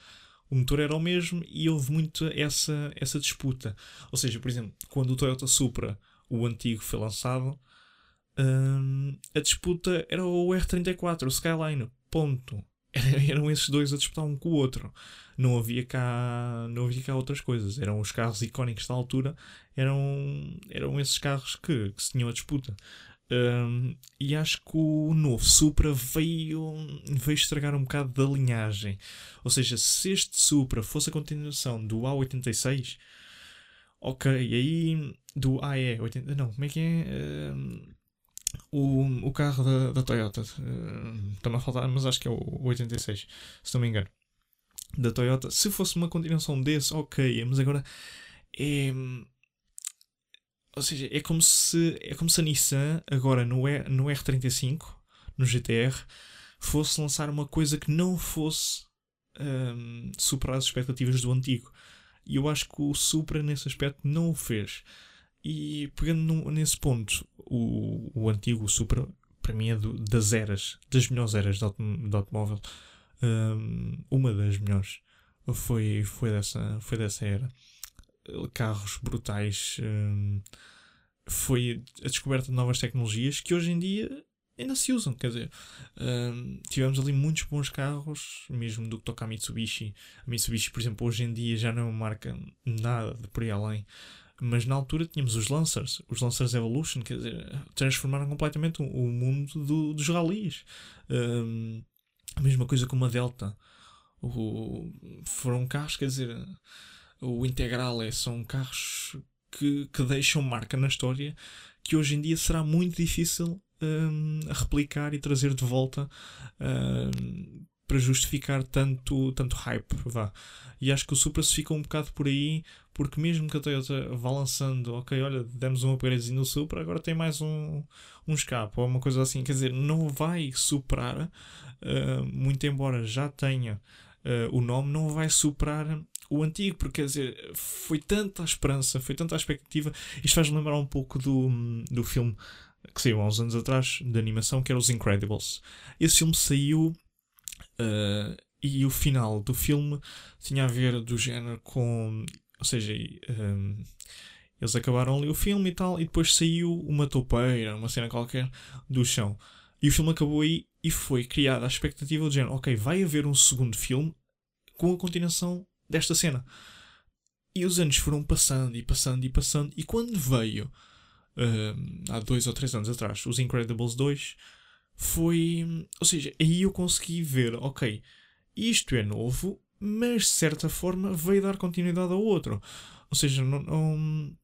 O motor era o mesmo e houve muito essa, essa disputa. Ou seja, por exemplo, quando o Toyota Supra, o antigo, foi lançado, hum, a disputa era o R34, o Skyline. Ponto. [LAUGHS] Eram esses dois a disputar um com o outro. Não havia cá, não havia cá outras coisas. Eram os carros icónicos da altura, eram, eram esses carros que, que se tinham a disputa. Um, e acho que o novo Supra veio, veio estragar um bocado da linhagem. Ou seja, se este Supra fosse a continuação do A86, ok, aí do AE 80, não, como é que é? Um, o, o carro da, da Toyota, está-me a faltar, mas acho que é o 86, se não me engano. Da Toyota, se fosse uma continuação desse, ok, mas agora é ou seja, é como se, é como se a Nissan, agora no, e, no R35, no GTR, fosse lançar uma coisa que não fosse um, superar as expectativas do antigo. E eu acho que o Supra, nesse aspecto, não o fez. E pegando no, nesse ponto, o, o antigo o Supra, para mim, é do, das eras, das melhores eras do, do automóvel. Um, uma das melhores foi, foi, dessa, foi dessa era carros brutais. Um, foi a descoberta de novas tecnologias que hoje em dia ainda se usam. Quer dizer, um, tivemos ali muitos bons carros, mesmo do que toca a Mitsubishi. A Mitsubishi, por exemplo, hoje em dia já não é marca nada de por aí além. Mas na altura tínhamos os Lancers, os Lancers Evolution, quer dizer, transformaram completamente o, mundo do, dos rallies. Um, a mesma coisa com uma Delta. O, foram carros, quer dizer, o Integral é, são carros que, que deixam marca na história que hoje em dia será muito difícil um, replicar e trazer de volta um, para justificar tanto, tanto hype. Vá. E acho que o Supra se fica um bocado por aí, porque mesmo que a Toyota vá lançando, ok, olha, demos um upgradezinho no Supra, agora tem mais um, um escape ou uma coisa assim, quer dizer, não vai superar, uh, muito embora já tenha uh, o nome, não vai superar o antigo, porque quer dizer, foi tanta a esperança, foi tanta a expectativa. Isto faz lembrar um pouco do, do filme que saiu há uns anos atrás, de animação, que era Os Incredibles. Esse filme saiu uh, e o final do filme tinha a ver do género com. Ou seja, um, eh, eles acabaram ali o filme e tal, e depois saiu uma toupeira, uma cena qualquer, do chão. E o filme acabou aí e foi criada a expectativa do género: ok, vai haver um segundo filme com a continuação desta cena. E os anos foram passando e passando e passando, e quando veio, uh, há dois ou três anos atrás, os Incredibles 2, foi. Ou seja, aí eu consegui ver, ok, isto é novo, mas de certa forma veio dar continuidade ao outro. Ou seja, não, não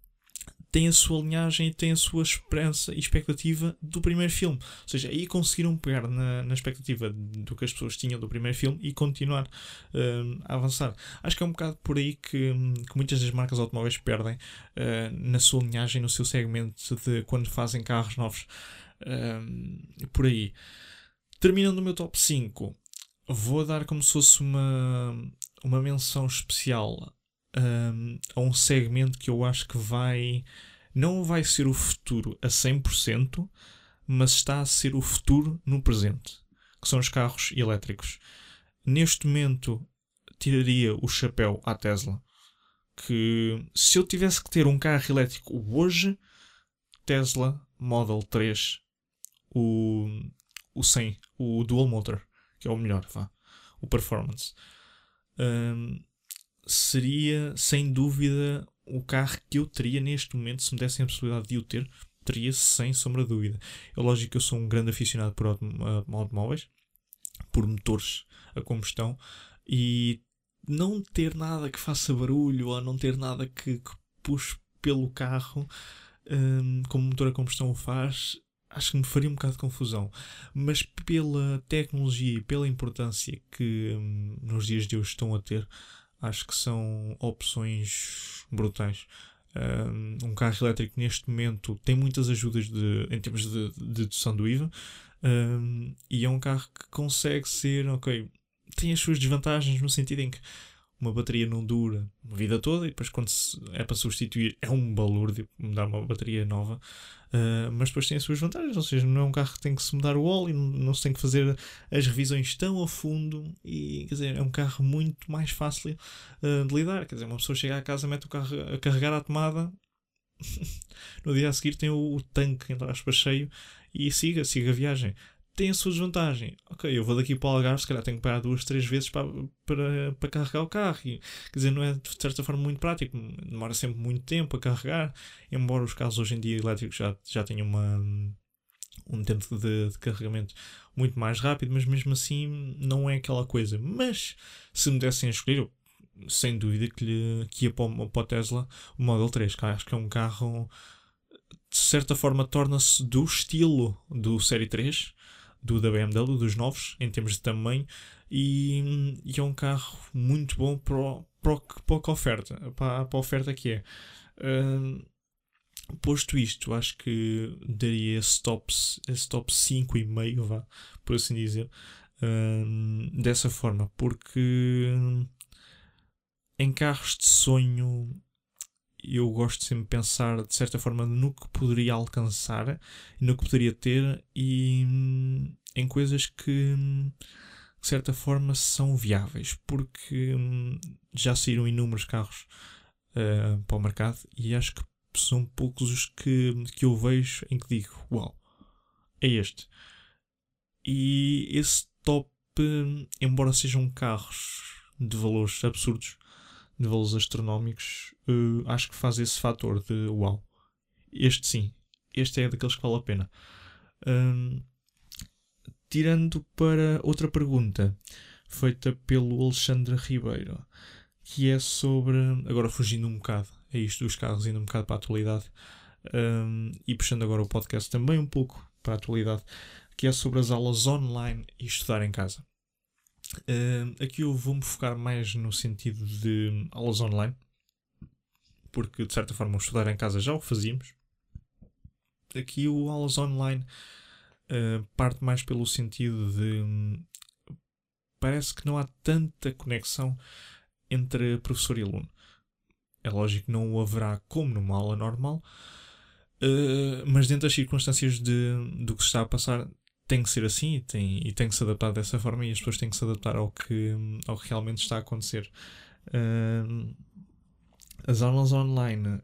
tem a sua linhagem tem a sua esperança e expectativa do primeiro filme. Ou seja, aí conseguiram pegar na, na expectativa do que as pessoas tinham do primeiro filme e continuar uh, a avançar. Acho que é um bocado por aí que, que muitas das marcas automóveis perdem uh, na sua linhagem, no seu segmento de quando fazem carros novos. Uh, por aí. Terminando o meu top 5, vou dar como se fosse uma, uma menção especial um, a um segmento que eu acho que vai. Não vai ser o futuro a 100%, mas está a ser o futuro no presente, que são os carros elétricos. Neste momento, tiraria o chapéu à Tesla. Que se eu tivesse que ter um carro elétrico hoje, Tesla Model 3, o, o 100, o Dual Motor, que é o melhor, vá, o Performance. Um, seria sem dúvida o carro que eu teria neste momento se me dessem a possibilidade de o ter. Teria sem sombra de dúvida. É lógico que eu sou um grande aficionado por automóveis, por motores a combustão e não ter nada que faça barulho ou não ter nada que, que puxe pelo carro um, como o motor a combustão o faz, acho que me faria um bocado de confusão. Mas pela tecnologia e pela importância que um, nos dias de hoje estão a ter, acho que são opções brutais. Um carro elétrico neste momento tem muitas ajudas de, em termos de, de dedução do IVA um, e é um carro que consegue ser, ok, tem as suas desvantagens no sentido em que uma bateria não dura a vida toda e depois quando é para substituir é um balúrdio mudar uma bateria nova. Uh, mas depois tem as suas vantagens, ou seja, não é um carro que tem que se mudar o óleo, não se tem que fazer as revisões tão a fundo e quer dizer, é um carro muito mais fácil uh, de lidar. Quer dizer, uma pessoa chega à casa, mete o carro a carregar a tomada, [LAUGHS] no dia a seguir tem o, o tanque, entre aspas, cheio e siga, siga a viagem tem a sua desvantagem. Ok, eu vou daqui para o Algarve, se calhar tenho que parar duas, três vezes para, para, para carregar o carro. E, quer dizer, não é de certa forma muito prático, demora sempre muito tempo a carregar, embora os carros hoje em dia elétricos já, já tenham uma, um tempo de, de, carregamento muito mais rápido, mas mesmo assim não é aquela coisa. Mas se me dessem a escolher, sem dúvida que, lhe, que ia para o, para o Tesla o Model 3, que acho que é um carro de certa forma torna-se do estilo do Série 3 do da BMW, dos novos, em termos de tamanho, e, e é um carro muito bom para, o, para, a oferta, para, para a oferta que é. Uh, posto isto, acho que daria esse top, esse top 5,5, vá, por assim dizer, uh, dessa forma, porque em carros de sonho eu gosto sempre de pensar de certa forma no que poderia alcançar, no que poderia ter e hum, em coisas que hum, de certa forma são viáveis, porque hum, já saíram inúmeros carros uh, para o mercado e acho que são poucos os que, que eu vejo em que digo: Uau, é este. E esse top, embora sejam carros de valores absurdos, de valores astronómicos, uh, acho que faz esse fator de uau. Este sim, este é daqueles que vale a pena. Um, tirando para outra pergunta feita pelo Alexandre Ribeiro, que é sobre. Agora fugindo um bocado a isto dos carros, indo um bocado para a atualidade um, e puxando agora o podcast também um pouco para a atualidade, que é sobre as aulas online e estudar em casa. Uh, aqui eu vou-me focar mais no sentido de aulas online, porque de certa forma estudar em casa já o fazíamos. Aqui o aulas online uh, parte mais pelo sentido de um, parece que não há tanta conexão entre professor e aluno. É lógico que não o haverá como numa aula normal, uh, mas dentro das circunstâncias de, do que se está a passar, tem que ser assim e tem, e tem que se adaptar dessa forma e as pessoas têm que se adaptar ao que, ao que realmente está a acontecer. Uh, as aulas online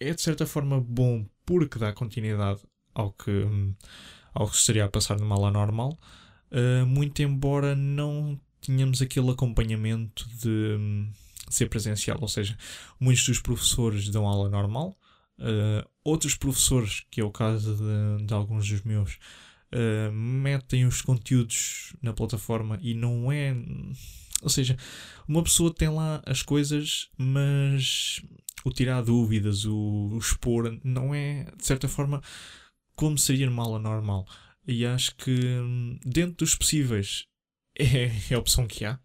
é de certa forma bom porque dá continuidade ao que, ao que estaria a passar numa aula normal, uh, muito embora não tenhamos aquele acompanhamento de, de, ser presencial, ou seja, muitos dos professores dão aula normal, uh, outros professores, que é o caso de, de alguns dos meus, uh, metem os conteúdos na plataforma e não é. Ou seja, uma pessoa tem lá as coisas, mas o tirar dúvidas, o, o expor, não é, de certa forma, como seria numa aula normal. E acho que dentro dos possíveis [LAUGHS] é, é a opção que há.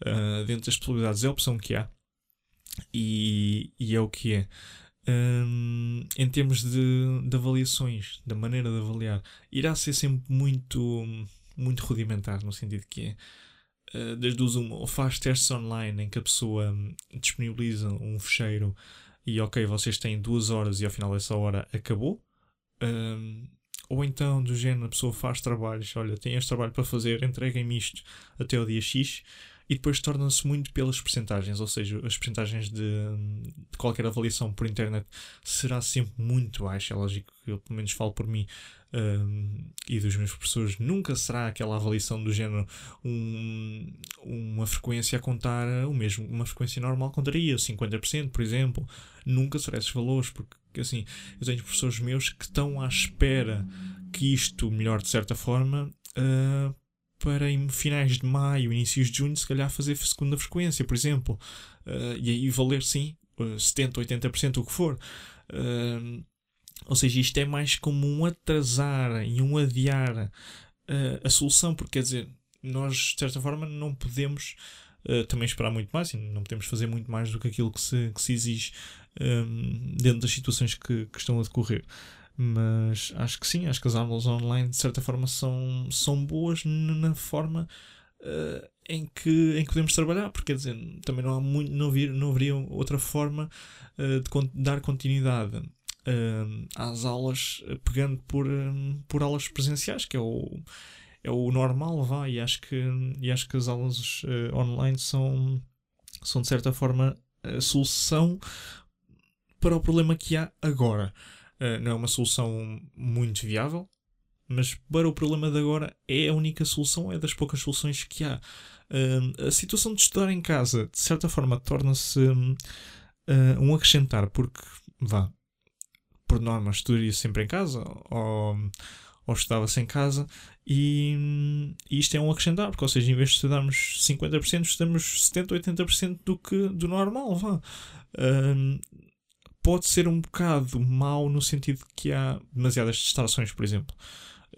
Uh, dentro das possibilidades é a opção que há. E, e é o que é um, em termos de, de, avaliações, da maneira de avaliar, irá ser sempre muito, muito rudimentar, no sentido que é uh, das duas uma, ou faz testes online em que a pessoa um, disponibiliza um fecheiro e ok, vocês têm duas horas e ao final dessa hora acabou. Um, ou então, do género, a pessoa faz trabalhos, olha, tem este trabalho para fazer, entreguem-me isto até o dia X e depois torna-se muito pelas percentagens, ou seja, as percentagens de, de, qualquer avaliação por internet será sempre muito baixa. É lógico que eu, pelo menos, falo por mim um, e dos meus professores, nunca será aquela avaliação do género um, uma frequência a contar o mesmo, uma frequência normal contaria 50%, por exemplo. Nunca será esses valores, porque assim, eu tenho professores meus que estão à espera que isto melhore de certa forma. Uh, para em finais de maio, inícios de junho, se calhar fazer segunda frequência, por exemplo, uh, e aí valer sim 70, 80%, o que for. Uh, ou seja, isto é mais como um atrasar e um adiar uh, a solução, porque quer dizer, nós de certa forma não podemos também esperar muito mais não podemos fazer muito mais do que aquilo que se, que se exige um, dentro das situações que, que estão a decorrer. Mas acho que sim, acho que as aulas online de certa forma são, são boas na forma uh, em que, em que podemos trabalhar, porque quer dizer, também não, há muito, não, vir, não haveria outra forma uh, de dar continuidade uh, às aulas pegando por, um, por aulas presenciais, que é o, é o normal, vá, e acho que, e acho que as aulas online são, são de certa forma a solução para o problema que há agora. Não é uma solução muito viável, mas para o problema de agora é a única solução, é das poucas soluções que há. Uh, a situação de estudar em casa, de certa forma, torna-se uh, um acrescentar, porque, vá, por norma, estudaria sempre em casa, ou, ou estudava-se em casa, e, e, isto é um acrescentar, porque, ou seja, em vez de estudarmos 50%, estudamos 70% ou 80% do, que, do normal, vá. Uh, pode ser um bocado mau no sentido que há demasiadas distrações, por exemplo.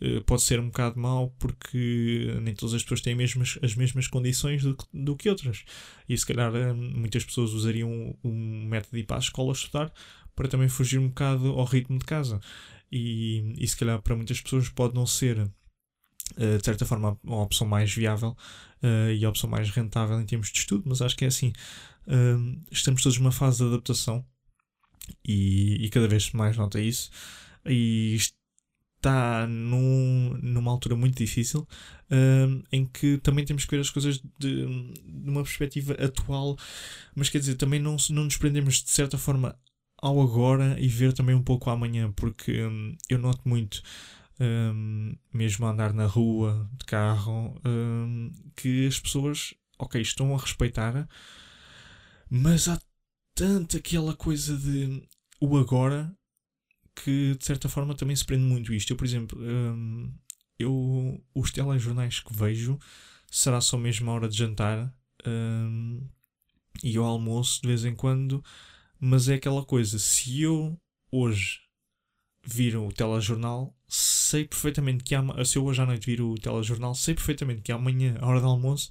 Eh, pode ser um bocado mau porque nem todas as pessoas têm mesmas, as mesmas condições do, do que outras. E se calhar eh, muitas pessoas usariam um método de ir para a escola estudar para também fugir um bocado ao ritmo de casa. E, e se calhar para muitas pessoas pode não ser, eh, de certa forma, a opção mais viável e a opção mais rentável em termos de estudo, mas acho que é assim. estamos todos numa fase de adaptação e, e cada vez mais nota isso. E está num, numa altura muito difícil um, em que também temos que ver as coisas de, de, uma perspectiva atual, mas quer dizer, também não, não nos prendemos de certa forma ao agora e ver também um pouco amanhã, porque um, eu noto muito. Um, mesmo a andar na rua de carro, hum, que as pessoas, ok, estão a respeitar, mas há tanta aquela coisa de o agora que de certa forma também se prende muito isto. Eu, por exemplo, um, eu, os telejornais que vejo será só mesmo a hora de jantar um, e ao almoço de vez em quando, mas é aquela coisa, se eu hoje vir o telejornal, sei perfeitamente que ama, se eu hoje à noite vir o telejornal, sei perfeitamente que amanhã, a hora do almoço,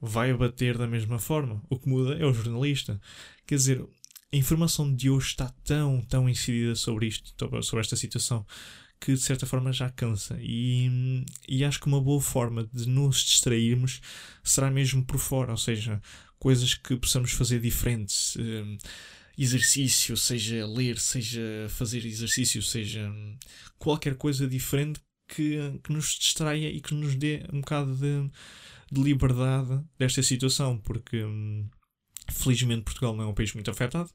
vai abater da mesma forma. O que muda é o jornalista. Quer dizer, a informação de hoje está tão, tão incidida sobre isto, sobre esta situação, que de certa forma já cansa. E, e acho que uma boa forma de nos distrairmos será mesmo por fora, ou seja, coisas que possamos fazer diferentes. Um, exercício, seja ler, seja fazer exercício, seja qualquer coisa diferente que, que nos distraia e que nos dê um bocado de, de liberdade desta situação, porque. Hum, Felizmente Portugal não é um país muito afetado,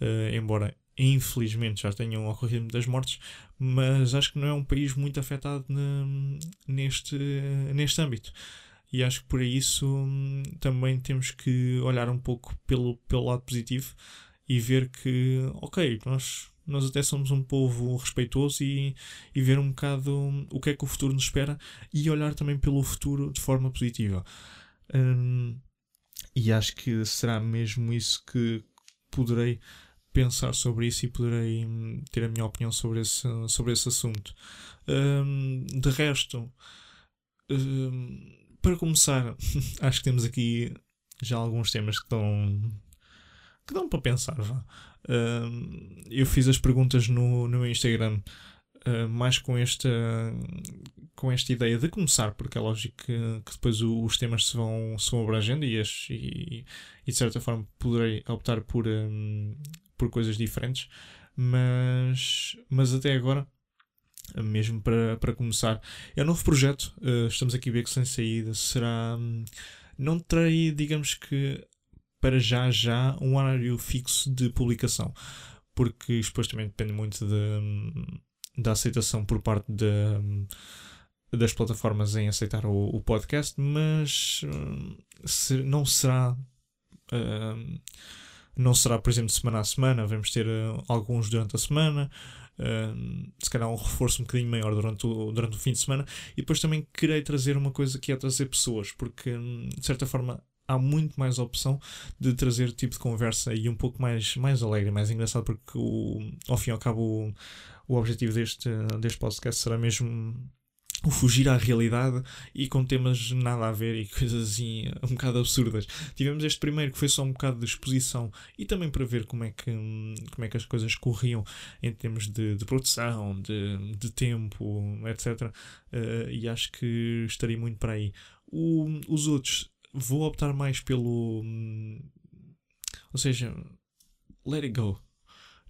uh, embora infelizmente já tenham ocorrido muitas mortes, mas acho que não é um país muito afetado neste, neste âmbito. E acho que por isso hum, também temos que olhar um pouco pelo, pelo lado positivo e ver que, ok, nós, nós até somos um povo respeitoso e, e ver um bocado o que é que o futuro nos espera e olhar também pelo futuro de forma positiva. Um, e acho que será mesmo isso que poderei pensar sobre isso e poderei hum, ter a minha opinião sobre esse, sobre esse assunto. Um, de resto, um, para começar, [LAUGHS] acho que temos aqui já alguns temas que dão, que dão para pensar. Eu fiz as perguntas no, no Instagram uh, mais com esta, com esta ideia de começar, porque é lógico que, que depois o, os temas se vão, se vão abrangendo e, as, e, e, de certa forma poderei optar por, um, por coisas diferentes, mas, mas até agora mesmo para, para começar. É um novo projeto, uh, estamos aqui a ver que sem saída será. Um, não terei, digamos que, para já já, um horário fixo de publicação, porque isto depois também depende muito de, hum, da aceitação por parte de, das plataformas em aceitar o, o podcast, mas uh, se, não será. Uh, não será, por exemplo, semana a semana, vamos ter uh, alguns durante a semana, se calhar um reforço um bocadinho maior durante o, durante o fim de semana, e depois também querei trazer uma coisa que é trazer pessoas, porque hum, de certa forma há muito mais opção de trazer tipo de conversa e um pouco mais, mais alegre, mais engraçado, porque o, ao fim e ao cabo o, o objetivo deste, deste podcast será mesmo o fugir à realidade e com temas nada a ver e coisas assim um bocado absurdas. Tivemos este primeiro que foi só um bocado de exposição e também para ver como é que, como é que as coisas corriam em termos de, de produção, de, de tempo, etc. Uh, e acho que estaria muito para aí. O, os outros vou optar mais pelo. hum, Ou seja, let it go.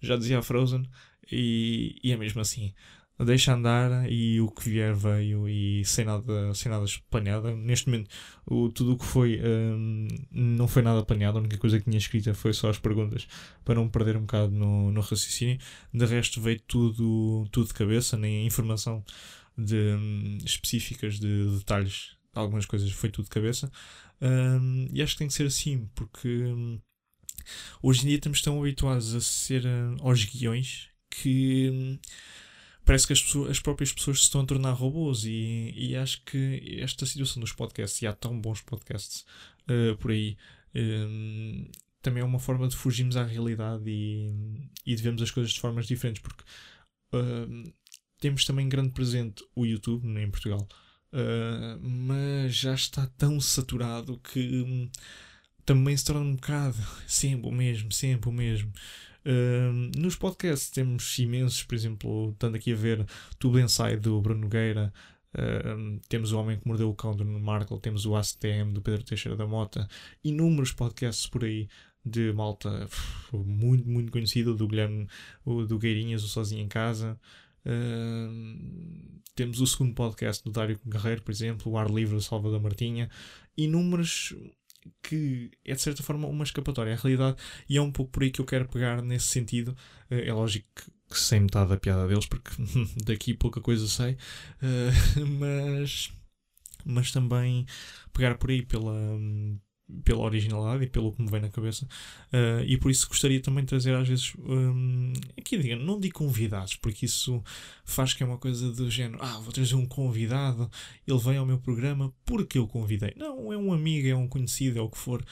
Já dizia a Frozen, e, e é mesmo assim. Deixa andar e o que vier veio e sem nada, sem nada planeado. Neste momento, o, tudo o que foi hum, não foi nada planeado. A única coisa que tinha escrita foi só as perguntas para não perder um bocado no, no raciocínio. De resto, veio tudo, tudo de cabeça, nem informação de, hum, específicas de detalhes de algumas coisas foi tudo de cabeça. Hum, e acho que tem que ser assim, porque hum, hoje em dia estamos tão habituados a ser hum, aos guiões que hum, parece que as, pessoas- as próprias pessoas se estão a tornar robôs e, e acho que esta situação dos podcasts, e há tão bons podcasts uh, por aí, um, também é uma forma de fugirmos à realidade e, e de vermos as coisas de formas diferentes, porque um, temos também grande presente o YouTube em Portugal, uh, mas já está tão saturado que hum, também se torna um bocado [LAUGHS] sempre o mesmo, sempre o mesmo. Um, nos podcasts temos imensos, por exemplo, estando aqui a ver Tudo Inside do Bruno Nogueira, um, temos o Homem que Mordeu o Cão do Nuno Markle, temos o ACTM do Pedro Teixeira da Mota, inúmeros podcasts por aí de malta muito, muito conhecida, do Guilherme, o do Gueirinhas, o Sozinho em Casa. Temos o segundo podcast do Dário Guerreiro, por exemplo, o Ar Livre do Salvador Martinha, inúmeros que é de certa forma uma escapatória à realidade e é um pouco por aí que eu quero pegar nesse sentido. Eh, É lógico que, que sei metade da piada deles, porque [LAUGHS] daqui pouca coisa sei, eh, [LAUGHS] mas, mas também pegar por aí pela, hum, pela originalidade e pelo que me vem na cabeça. Eh, e por isso gostaria também de trazer às vezes, hum, aqui diga, não digo convidados, porque isso faz que é uma coisa do género, ah, vou trazer um convidado, ele vem ao meu programa porque eu convidei. Não, é um amigo, é um conhecido, é o que for.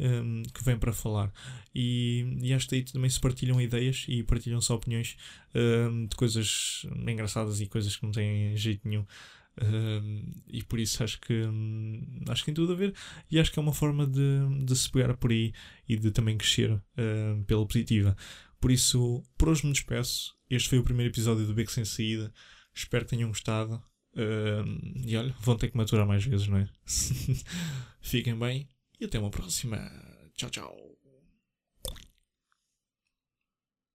hum, que vem para falar e, e acho que aí também se partilham ideias e partilham-se opiniões hum, de coisas engraçadas e coisas que não têm jeito nenhum E por isso acho que hum, acho que tem tudo a ver e acho que é uma forma de, de se pegar por aí e de também crescer hum, pela positiva por isso, por hoje me despeço este foi o primeiro episódio do Beco Sem Saída espero que tenham gostado Hum, e olha, vão ter que maturar mais vezes, não é? [LAUGHS] Fiquem bem e até uma próxima. Tchau, tchau.